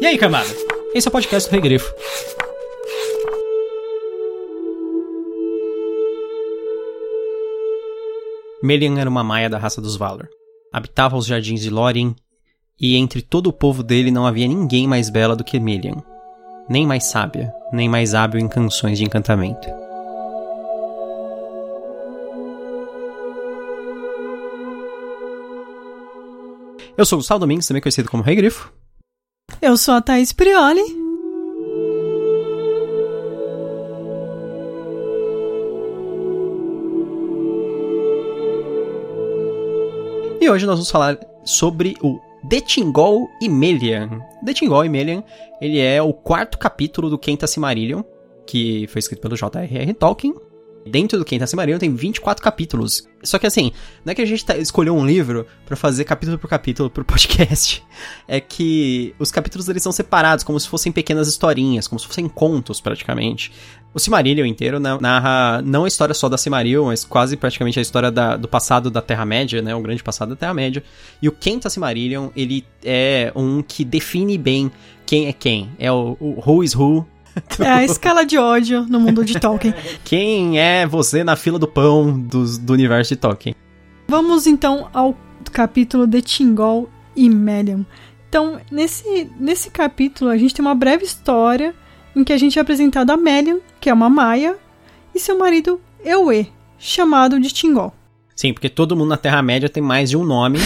E aí, camada? Esse é o podcast do Regrifo. Melian era uma maia da raça dos Valor. Habitava os jardins de Lórien, e entre todo o povo dele não havia ninguém mais bela do que Melian. Nem mais sábia, nem mais hábil em canções de encantamento. Eu sou o Gustavo Domingos, também conhecido como Rei Grifo. Eu sou a Thaís Prioli. E hoje nós vamos falar sobre o Detingol e Melian. Detingol e Melian, ele é o quarto capítulo do Quinta Silmarillion, que foi escrito pelo J.R.R. Tolkien, Dentro do Quinta Silmarillion tem 24 capítulos. Só que assim, não é que a gente tá, escolheu um livro para fazer capítulo por capítulo pro podcast. É que os capítulos eles são separados, como se fossem pequenas historinhas, como se fossem contos praticamente. O Silmarillion inteiro narra não a história só da Silmarillion, mas quase praticamente a história da, do passado da Terra-média, né? O grande passado da Terra-média. E o Quinta Silmarillion, ele é um que define bem quem é quem. É o, o Who is Who é a escala de ódio no mundo de Tolkien. Quem é você na fila do pão do, do universo de Tolkien? Vamos então ao capítulo de Tingol e Melian. Então, nesse, nesse capítulo, a gente tem uma breve história em que a gente é apresentado a Melian, que é uma maia, e seu marido Ewe, chamado de Tingol. Sim, porque todo mundo na Terra-média tem mais de um nome.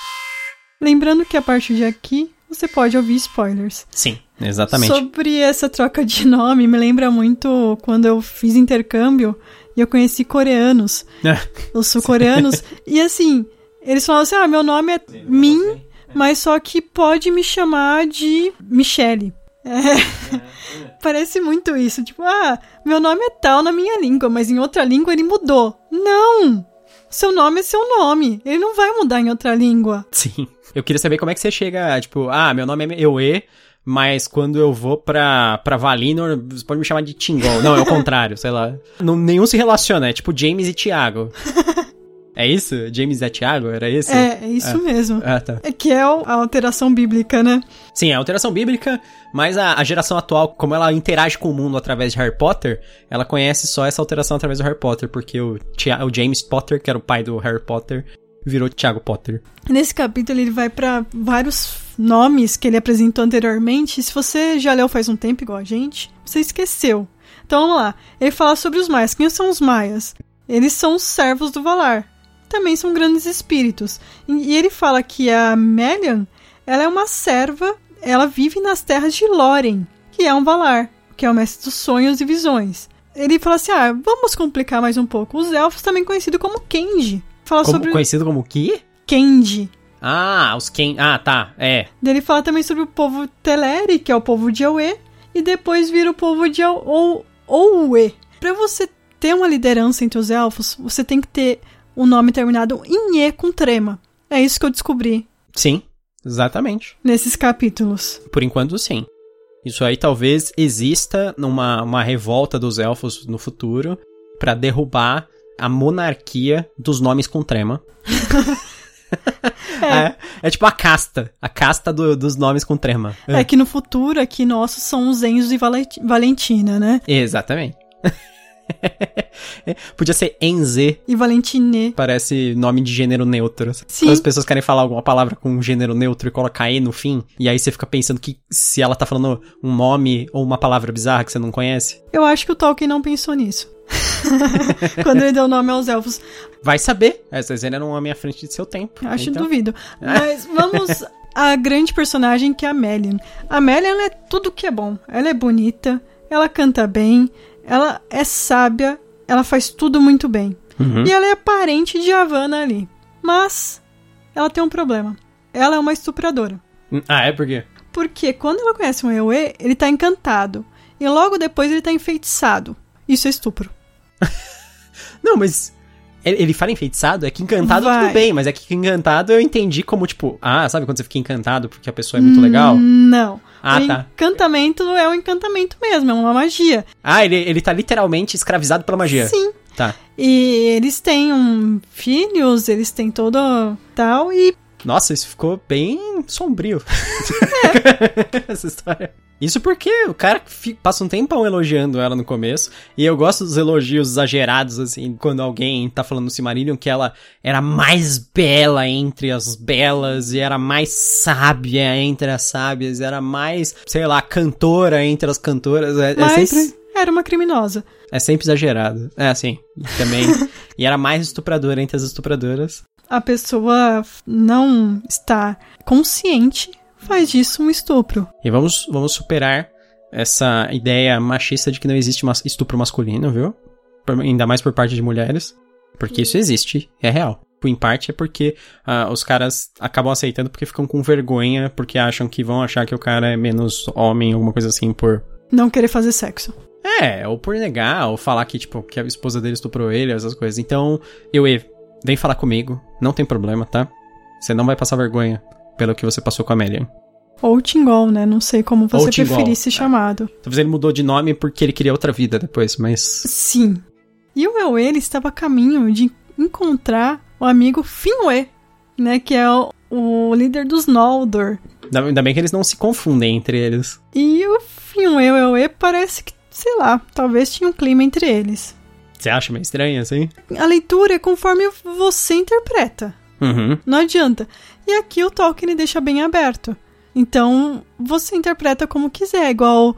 Lembrando que a partir de aqui você pode ouvir spoilers. Sim, exatamente. Sobre essa troca de nome, me lembra muito quando eu fiz intercâmbio e eu conheci coreanos. É. os sul-coreanos. e assim, eles falavam assim: ah, meu nome é Min, mas só que pode me chamar de Michelle. É. Parece muito isso. Tipo, ah, meu nome é tal na minha língua, mas em outra língua ele mudou. Não! Seu nome é seu nome. Ele não vai mudar em outra língua. Sim. Eu queria saber como é que você chega, tipo, ah, meu nome é Eue, mas quando eu vou pra, pra Valinor, você pode me chamar de Tingol. Não, é o contrário, sei lá. Não, nenhum se relaciona, é tipo James e Thiago. É isso? James é Tiago? Era isso? É, é isso é. mesmo. Ah, tá. É que é a alteração bíblica, né? Sim, é a alteração bíblica, mas a, a, geração atual, como ela interage com o mundo através de Harry Potter, ela conhece só essa alteração através do Harry Potter, porque o, o James Potter, que era o pai do Harry Potter, virou Thiago Potter. Nesse capítulo ele vai para vários nomes que ele apresentou anteriormente. Se você já leu faz um tempo igual a gente, você esqueceu. Então vamos lá. Ele fala sobre os maias. Quem são os maias? Eles são os servos do Valar. Também são grandes espíritos. E ele fala que a Melian, ela é uma serva, ela vive nas terras de Lórien, que é um Valar, que é o mestre dos sonhos e visões. Ele fala assim: ah, vamos complicar mais um pouco. Os elfos, também conhecidos como Kenji, fala como, sobre. Conhecido como o quê? Kenji. Ah, os Ken. Ah, tá. É. Ele fala também sobre o povo Teleri, que é o povo de Aue. E depois vira o povo de Oue. Pra você ter uma liderança entre os elfos, você tem que ter o um nome terminado em E com trema. É isso que eu descobri. Sim, exatamente. Nesses capítulos. Por enquanto, sim. Isso aí talvez exista numa uma revolta dos elfos no futuro para derrubar a monarquia dos nomes com trema. é. É, é. tipo a casta. A casta do, dos nomes com trema. É. que no futuro aqui nossos são os Enzo e Valentina, né? Exatamente. Podia ser Enze. E Valentine. Parece nome de gênero neutro. Sim. Quando as pessoas querem falar alguma palavra com um gênero neutro e colocar E no fim, e aí você fica pensando que se ela tá falando um nome ou uma palavra bizarra que você não conhece. Eu acho que o Tolkien não pensou nisso. Quando ele deu o nome aos elfos. Vai saber. Essas eram um homem à frente de seu tempo. Acho então... duvido. Mas vamos à grande personagem que é a Melian. A Melian é tudo que é bom. Ela é bonita, ela canta bem, ela é sábia, ela faz tudo muito bem. Uhum. E ela é parente de Havana ali. Mas ela tem um problema. Ela é uma estupradora. Ah, é por quê? Porque quando ela conhece um Ewe, ele tá encantado. E logo depois ele tá enfeitiçado. Isso é estupro. Não, mas ele fala enfeitiçado? É que encantado Vai. tudo bem, mas é que encantado eu entendi como, tipo, ah, sabe quando você fica encantado porque a pessoa é muito legal? Não. Ah, o tá. encantamento é um encantamento mesmo, é uma magia. Ah, ele, ele tá literalmente escravizado pela magia. Sim. Tá. E eles têm um filhos, eles têm todo tal, e Nossa, isso ficou bem sombrio. É. Essa história. Isso porque o cara passa um tempão elogiando ela no começo. E eu gosto dos elogios exagerados, assim, quando alguém tá falando no Silmarillion que ela era mais bela entre as belas, e era mais sábia entre as sábias, era mais, sei lá, cantora entre as cantoras. É, é Mas sempre. era uma criminosa. É sempre exagerado. É assim. Também. e era mais estupradora entre as estupradoras. A pessoa não está consciente, faz disso um estupro. E vamos, vamos superar essa ideia machista de que não existe mas- estupro masculino, viu? Por- ainda mais por parte de mulheres. Porque isso existe, é real. Em parte é porque ah, os caras acabam aceitando porque ficam com vergonha, porque acham que vão achar que o cara é menos homem, alguma coisa assim, por. Não querer fazer sexo. É, ou por negar, ou falar que, tipo, que a esposa dele estuprou ele, essas coisas. Então, eu, vem falar comigo, não tem problema, tá? Você não vai passar vergonha pelo que você passou com a Amélia. Ou Tingol, né? Não sei como você preferir ser é. chamado. Talvez ele mudou de nome porque ele queria outra vida depois, mas. Sim. E o Ewe, ele estava a caminho de encontrar o amigo Finwë, né? Que é o, o líder dos Noldor. Ainda bem que eles não se confundem entre eles. E o Finwë e o Ewe parece que, sei lá, talvez tinha um clima entre eles. Você acha meio estranho assim? A leitura é conforme você interpreta. Uhum. Não adianta. E aqui o Tolkien deixa bem aberto. Então, você interpreta como quiser. Igual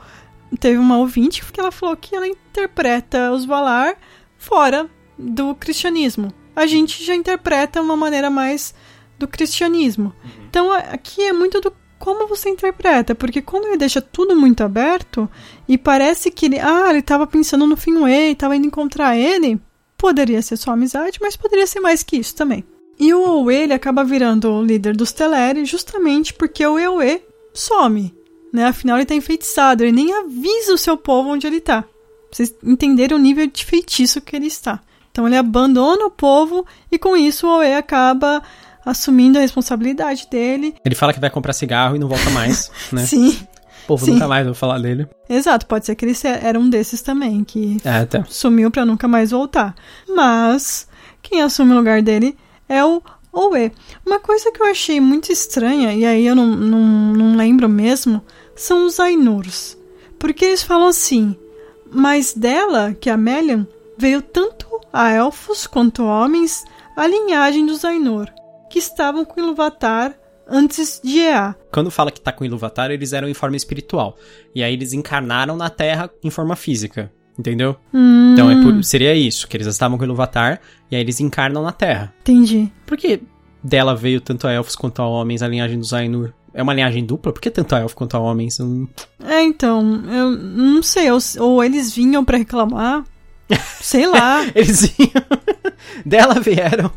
teve uma ouvinte que ela falou que ela interpreta os Valar fora do cristianismo. A gente já interpreta uma maneira mais do cristianismo. Então, a- aqui é muito do como você interpreta, porque quando ele deixa tudo muito aberto e parece que ele, ah, ele tava pensando no Finwë, tava indo encontrar ele, poderia ser só amizade, mas poderia ser mais que isso também. E o Owe, ele acaba virando o líder dos Teleri justamente porque o Ewe some, né? Afinal, ele tá enfeitiçado, ele nem avisa o seu povo onde ele tá. Pra vocês entenderem o nível de feitiço que ele está. Então ele abandona o povo e com isso o Owe acaba assumindo a responsabilidade dele. Ele fala que vai comprar cigarro e não volta mais, né? Sim, O povo sim. nunca mais vai falar dele. exato, pode ser que ele era um desses também, que É, tá. sumiu pra nunca mais voltar. Mas quem assume o lugar dele é o Owe. Uma coisa que eu achei muito estranha, e aí eu não, não, não lembro mesmo, são os Ainurs. Porque eles falam assim, mas dela, que é a Melian, veio tanto a elfos quanto homens a linhagem dos Ainur, que estavam com Ilúvatar antes de Ea. Quando fala que tá com Ilúvatar, eles eram em forma espiritual. E aí eles encarnaram na Terra em forma física. Entendeu? Hum, Então é por- seria isso, que eles estavam com Ilúvatar e aí eles encarnam na Terra. Entendi. Por que dela veio tanto a elfos quanto a homens a linhagem dos Ainur? É uma linhagem dupla? Por que tanto a elfo quanto a homens? Hum, É, então, eu não sei, ou, ou eles vinham pra reclamar, sei lá. Eles vinham. dela vieram.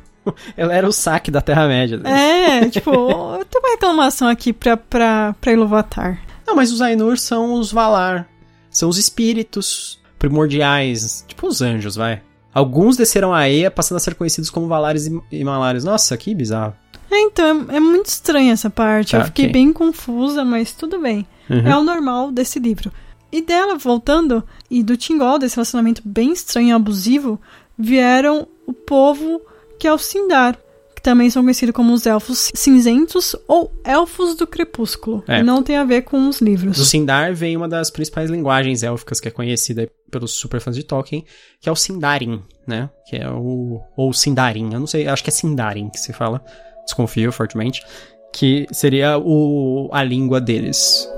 Ela era o saque da Terra-média. É, tipo, eu tenho uma reclamação aqui pra, pra, pra Iluvatar. Não, mas os Ainur são os Valar. São os espíritos primordiais. Tipo os anjos, vai. Alguns desceram a Eia, passando a ser conhecidos como Valares e Malares. Nossa, que bizarro. É, então, é, é muito estranha essa parte. Tá, eu fiquei ok. bem confusa, mas tudo bem. Uhum. É o normal desse livro. E dela, voltando, e do Tingol, desse relacionamento bem estranho e abusivo, vieram o povo que é o Sindar, também são conhecidos como os Elfos Cinzentos ou Elfos do Crepúsculo. É. Não tem a ver com os livros. Do Sindar vem uma das principais linguagens élficas que é conhecida pelos superfãs de Tolkien, que é o Sindarin, né? Que é o. Ou Sindarin, eu não sei, acho que é Sindarin que se fala. Desconfio fortemente. Que seria o, a língua deles.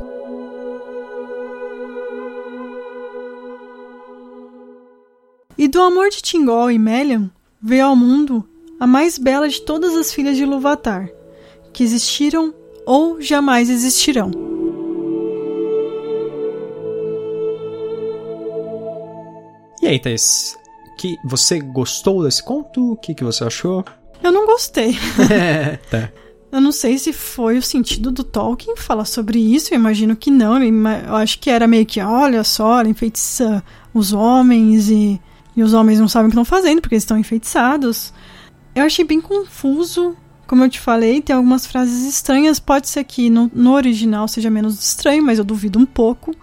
E do amor de Tingol e Melian veio ao mundo a mais bela de todas as filhas de Ilúvatar, que existiram ou jamais existirão. E aí, Thaís? Que, você gostou desse conto? O que, que você achou? Eu não gostei. tá. Eu não sei se foi o sentido do Tolkien falar sobre isso, eu imagino que não. Eu ima- eu acho que era meio que, olha só, ela enfeitiça os homens e, e os homens não sabem o que estão fazendo porque eles estão enfeitiçados. Eu achei bem confuso. Como eu te falei, tem algumas frases estranhas. Pode ser que no, no original seja menos estranho, mas eu duvido um pouco.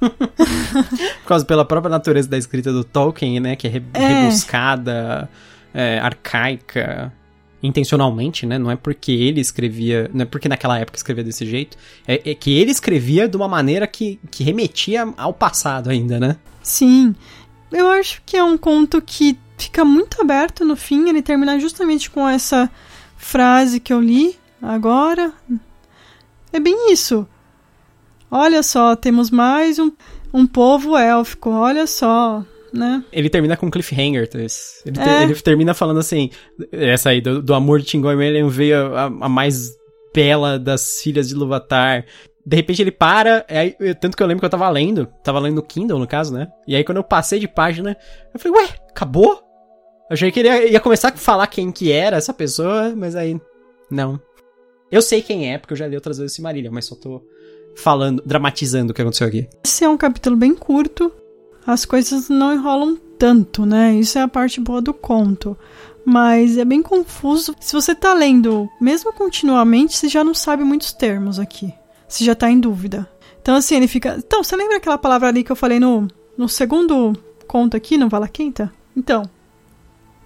Por causa pela própria natureza da escrita do Tolkien, né? Que é, re- É. rebuscada, é, arcaica. intencionalmente, né? Não é porque ele escrevia, não é porque naquela época escrevia desse jeito, é, é, que ele escrevia de uma maneira que, que remetia ao passado ainda, né? Sim. Eu acho que é um conto que fica muito aberto no fim, ele termina justamente com essa frase que eu li agora. É bem isso. Olha só, temos mais um, um povo élfico, olha só, né? Ele termina com cliffhanger, ele, é. ele, termina falando assim, essa aí, do, do amor de Tingon e Melian veio a, a, mais bela das filhas de Luvatar. De repente ele para, aí, tanto que eu lembro que eu tava lendo, tava lendo no Kindle, no caso, né? E aí quando eu passei de página, eu falei, ué, acabou? Achei que ele ia, ia começar a falar quem que era essa pessoa, mas aí, não. Eu sei quem é, porque eu já li outras vezes esse Marília, mas só tô falando, dramatizando o que aconteceu aqui. Esse é um capítulo bem curto, as coisas não enrolam tanto, né? Isso é a parte boa do conto. Mas é bem confuso. Se você tá lendo, mesmo continuamente, você já não sabe muitos termos aqui. Você já tá em dúvida. Então, assim, ele fica. Então, você lembra aquela palavra ali que eu falei no, no segundo conto aqui, no Vala Quinta? Então,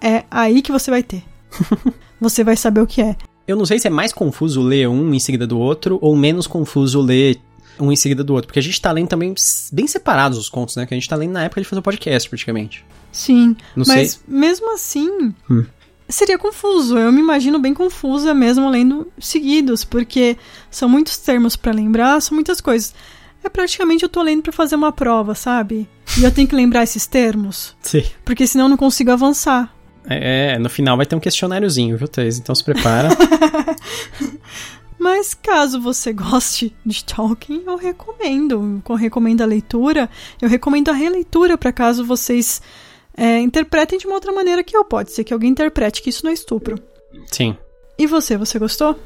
é aí que você vai ter. você vai saber o que é. Eu não sei se é mais confuso ler um em seguida do outro ou menos confuso ler um em seguida do outro. Porque a gente tá lendo também bem separados os contos, né? Que a gente tá lendo na época de fazer o podcast, praticamente. Sim. Não mas sei. mesmo assim. Hum. Seria confuso, eu me imagino bem confusa mesmo lendo seguidos, porque são muitos termos para lembrar, são muitas coisas. É praticamente eu tô lendo para fazer uma prova, sabe? E eu tenho que lembrar esses termos. Sim. Porque senão eu não consigo avançar. É, é, no final vai ter um questionáriozinho, viu, Thais? Então se prepara. Mas caso você goste de Tolkien, eu recomendo. Eu recomendo a leitura, eu recomendo a releitura para caso vocês é, interpretem de uma outra maneira que eu. Pode ser que alguém interprete que isso não é estupro. Sim. E você, você gostou?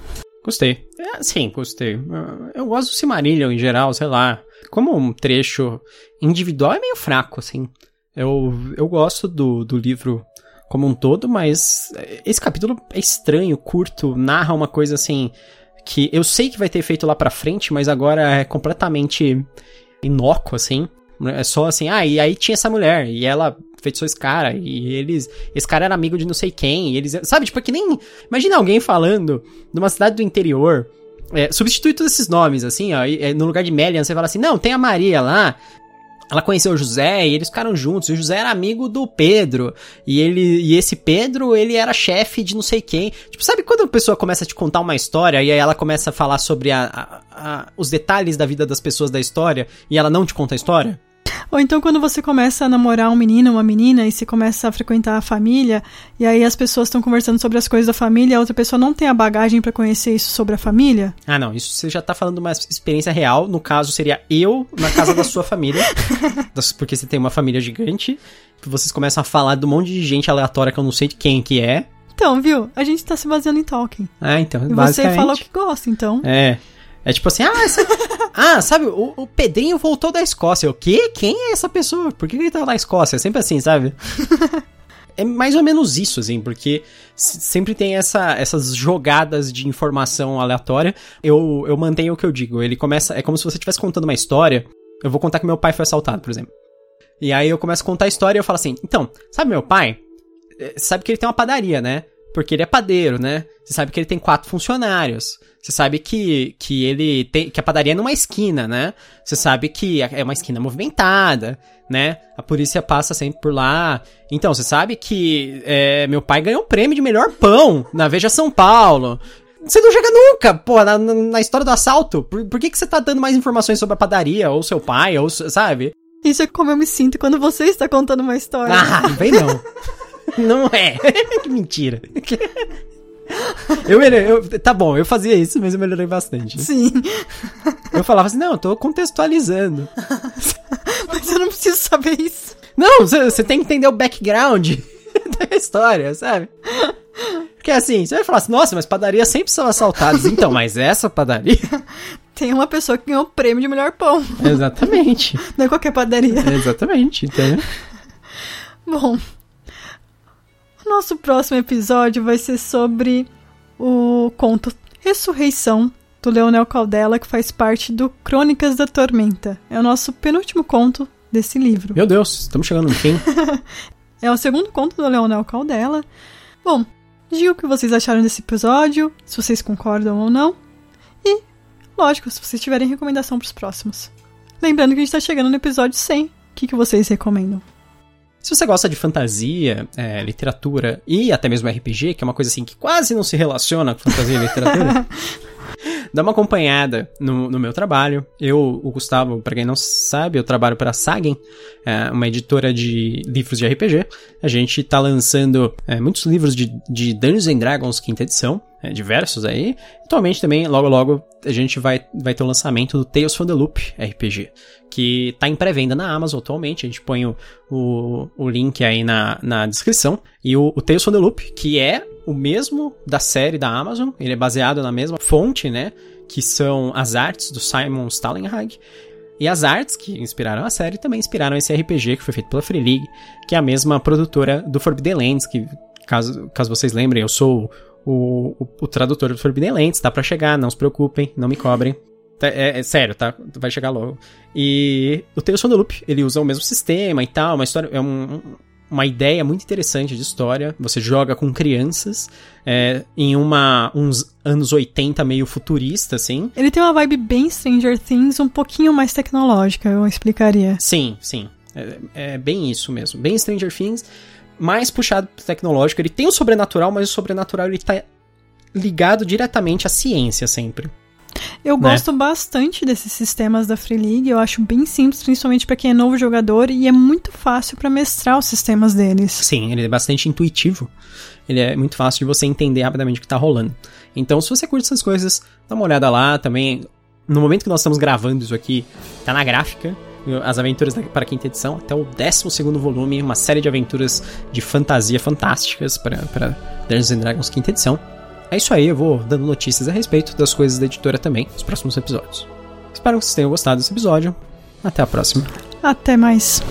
Gostei. É, sim, gostei. Eu gosto do Silmarillion em geral, sei lá. Como um trecho individual é meio fraco, assim. Eu, eu gosto do, do livro como um todo, mas esse capítulo é estranho, curto, narra uma coisa assim que eu sei que vai ter feito lá pra frente, mas agora é completamente inócuo, assim. É só assim, ah, e aí tinha essa mulher, e ela feitiçou esse cara, e eles. Esse cara era amigo de não sei quem, e eles. Sabe, tipo, é que nem. Imagina alguém falando numa cidade do interior. É, substitui todos esses nomes, assim, ó. E, no lugar de Melian, você fala assim, não, tem a Maria lá, ela conheceu o José e eles ficaram juntos. E o José era amigo do Pedro. E ele e esse Pedro, ele era chefe de não sei quem. Tipo, sabe quando a pessoa começa a te contar uma história e aí ela começa a falar sobre a, a, a, os detalhes da vida das pessoas da história e ela não te conta a história? Ou então quando você começa a namorar um menino, uma menina, e você começa a frequentar a família, e aí as pessoas estão conversando sobre as coisas da família, a outra pessoa não tem a bagagem para conhecer isso sobre a família. Ah, não, isso você já tá falando de uma experiência real, no caso seria eu na casa da sua família, porque você tem uma família gigante, vocês começam a falar de um monte de gente aleatória que eu não sei de quem que é. Então, viu? A gente tá se baseando em Tolkien. Ah, então, e você fala o que gosta, então. É. É tipo assim, ah, essa... ah sabe, o, o, Pedrinho voltou da Escócia. O quê? Quem é essa pessoa? Por que ele tá na Escócia? É sempre assim, sabe? é mais ou menos isso, assim, porque sempre tem essa, essas jogadas de informação aleatória. Eu, eu mantenho o que eu digo. Ele começa. É como se você estivesse contando uma história. Eu vou contar que meu pai foi assaltado, por exemplo. E aí eu começo a contar a história e eu falo assim: então, sabe meu pai? É, sabe que ele tem uma padaria, né? Porque ele é padeiro, né? Você sabe que ele tem quatro funcionários. Você sabe que, que ele tem. que a padaria é numa esquina, né? Você sabe que é uma esquina movimentada, né? A polícia passa sempre por lá. Então, você sabe que é, meu pai ganhou o prêmio de melhor pão na Veja São Paulo. Você não chega nunca, pô, na, na história do assalto. Por, por que, que você tá dando mais informações sobre a padaria, ou seu pai, ou sabe? Isso é como eu me sinto quando você está contando uma história. Ah, vem não. não é. que mentira. Eu, eu, tá bom, eu fazia isso, mas eu melhorei bastante. Sim. Eu falava assim, não, eu tô contextualizando. mas eu não preciso saber isso. Não, você tem que entender o background da história, sabe? Porque assim, você vai falar assim, nossa, mas padarias sempre são assaltadas. Então, mas essa padaria. Tem uma pessoa que ganhou o prêmio de melhor pão. Exatamente. Não é qualquer padaria. Exatamente, entendeu? Bom, nosso próximo episódio vai ser sobre o conto Ressurreição do Leonel Caldela, que faz parte do Crônicas da Tormenta. É o nosso penúltimo conto desse livro. Meu Deus, estamos chegando no fim. é o segundo conto do Leonel Caldela. Bom, Diga o que vocês acharam desse episódio, se vocês concordam ou não. E, lógico, se vocês tiverem recomendação para os próximos. Lembrando que a gente está chegando no episódio 100. O que, que vocês recomendam? Se você gosta de fantasia, é, literatura e até mesmo RPG, que é uma coisa assim que quase não se relaciona com fantasia e literatura, dá uma acompanhada no, no, meu trabalho. Eu, o Gustavo, para quem não sabe, eu trabalho para a Sagen, é, uma editora de livros de RPG. A gente tá lançando é, muitos livros de, de Dungeons and Dragons quinta edição, é, diversos aí. Atualmente também, logo logo, a gente vai, vai ter o lançamento do Tales from the Loop RPG, que tá em pré-venda na Amazon atualmente. A gente põe o, o, o link aí na, na descrição. E o, o Tales from the Loop, que é o mesmo da série da Amazon, ele é baseado na mesma fonte, né? Que são as artes do Simon Stalenhag. E as artes que inspiraram a série também inspiraram esse RPG que foi feito pela Free League, que é a mesma produtora do Forbidden Lands, que, caso, caso vocês lembrem, eu sou o, o, o tradutor do Forbidden Lands, tá para chegar, não se preocupem, não me cobrem. Tá, é, é, sério, tá? Vai chegar logo. E o Tales from the Loop, ele usa o mesmo sistema e tal, uma história, é um, uma ideia muito interessante de história. Você joga com crianças é, em uma uns anos 80 meio futurista, assim. Ele tem uma vibe bem Stranger Things, um pouquinho mais tecnológica, eu explicaria. Sim, sim. É, é bem isso mesmo. Bem Stranger Things, mais puxado pro tecnológico. Ele tem o sobrenatural, mas o sobrenatural ele tá ligado diretamente à ciência sempre. Eu né? gosto bastante desses sistemas da Free League, eu acho bem simples, principalmente para quem é novo jogador, e é muito fácil para mestrar os sistemas deles. Sim, ele é bastante intuitivo. Ele é muito fácil de você entender rapidamente o que tá rolando. Então, se você curte essas coisas, dá uma olhada lá também. No momento que nós estamos gravando isso aqui, tá na gráfica, as aventuras para a quinta edição, até o 12 volume, uma série de aventuras de fantasia fantásticas para Dungeons and Dragons quinta edição. É isso aí, eu vou dando notícias a respeito das coisas da editora também nos próximos episódios. Espero que vocês tenham gostado desse episódio. Até a próxima. Até mais.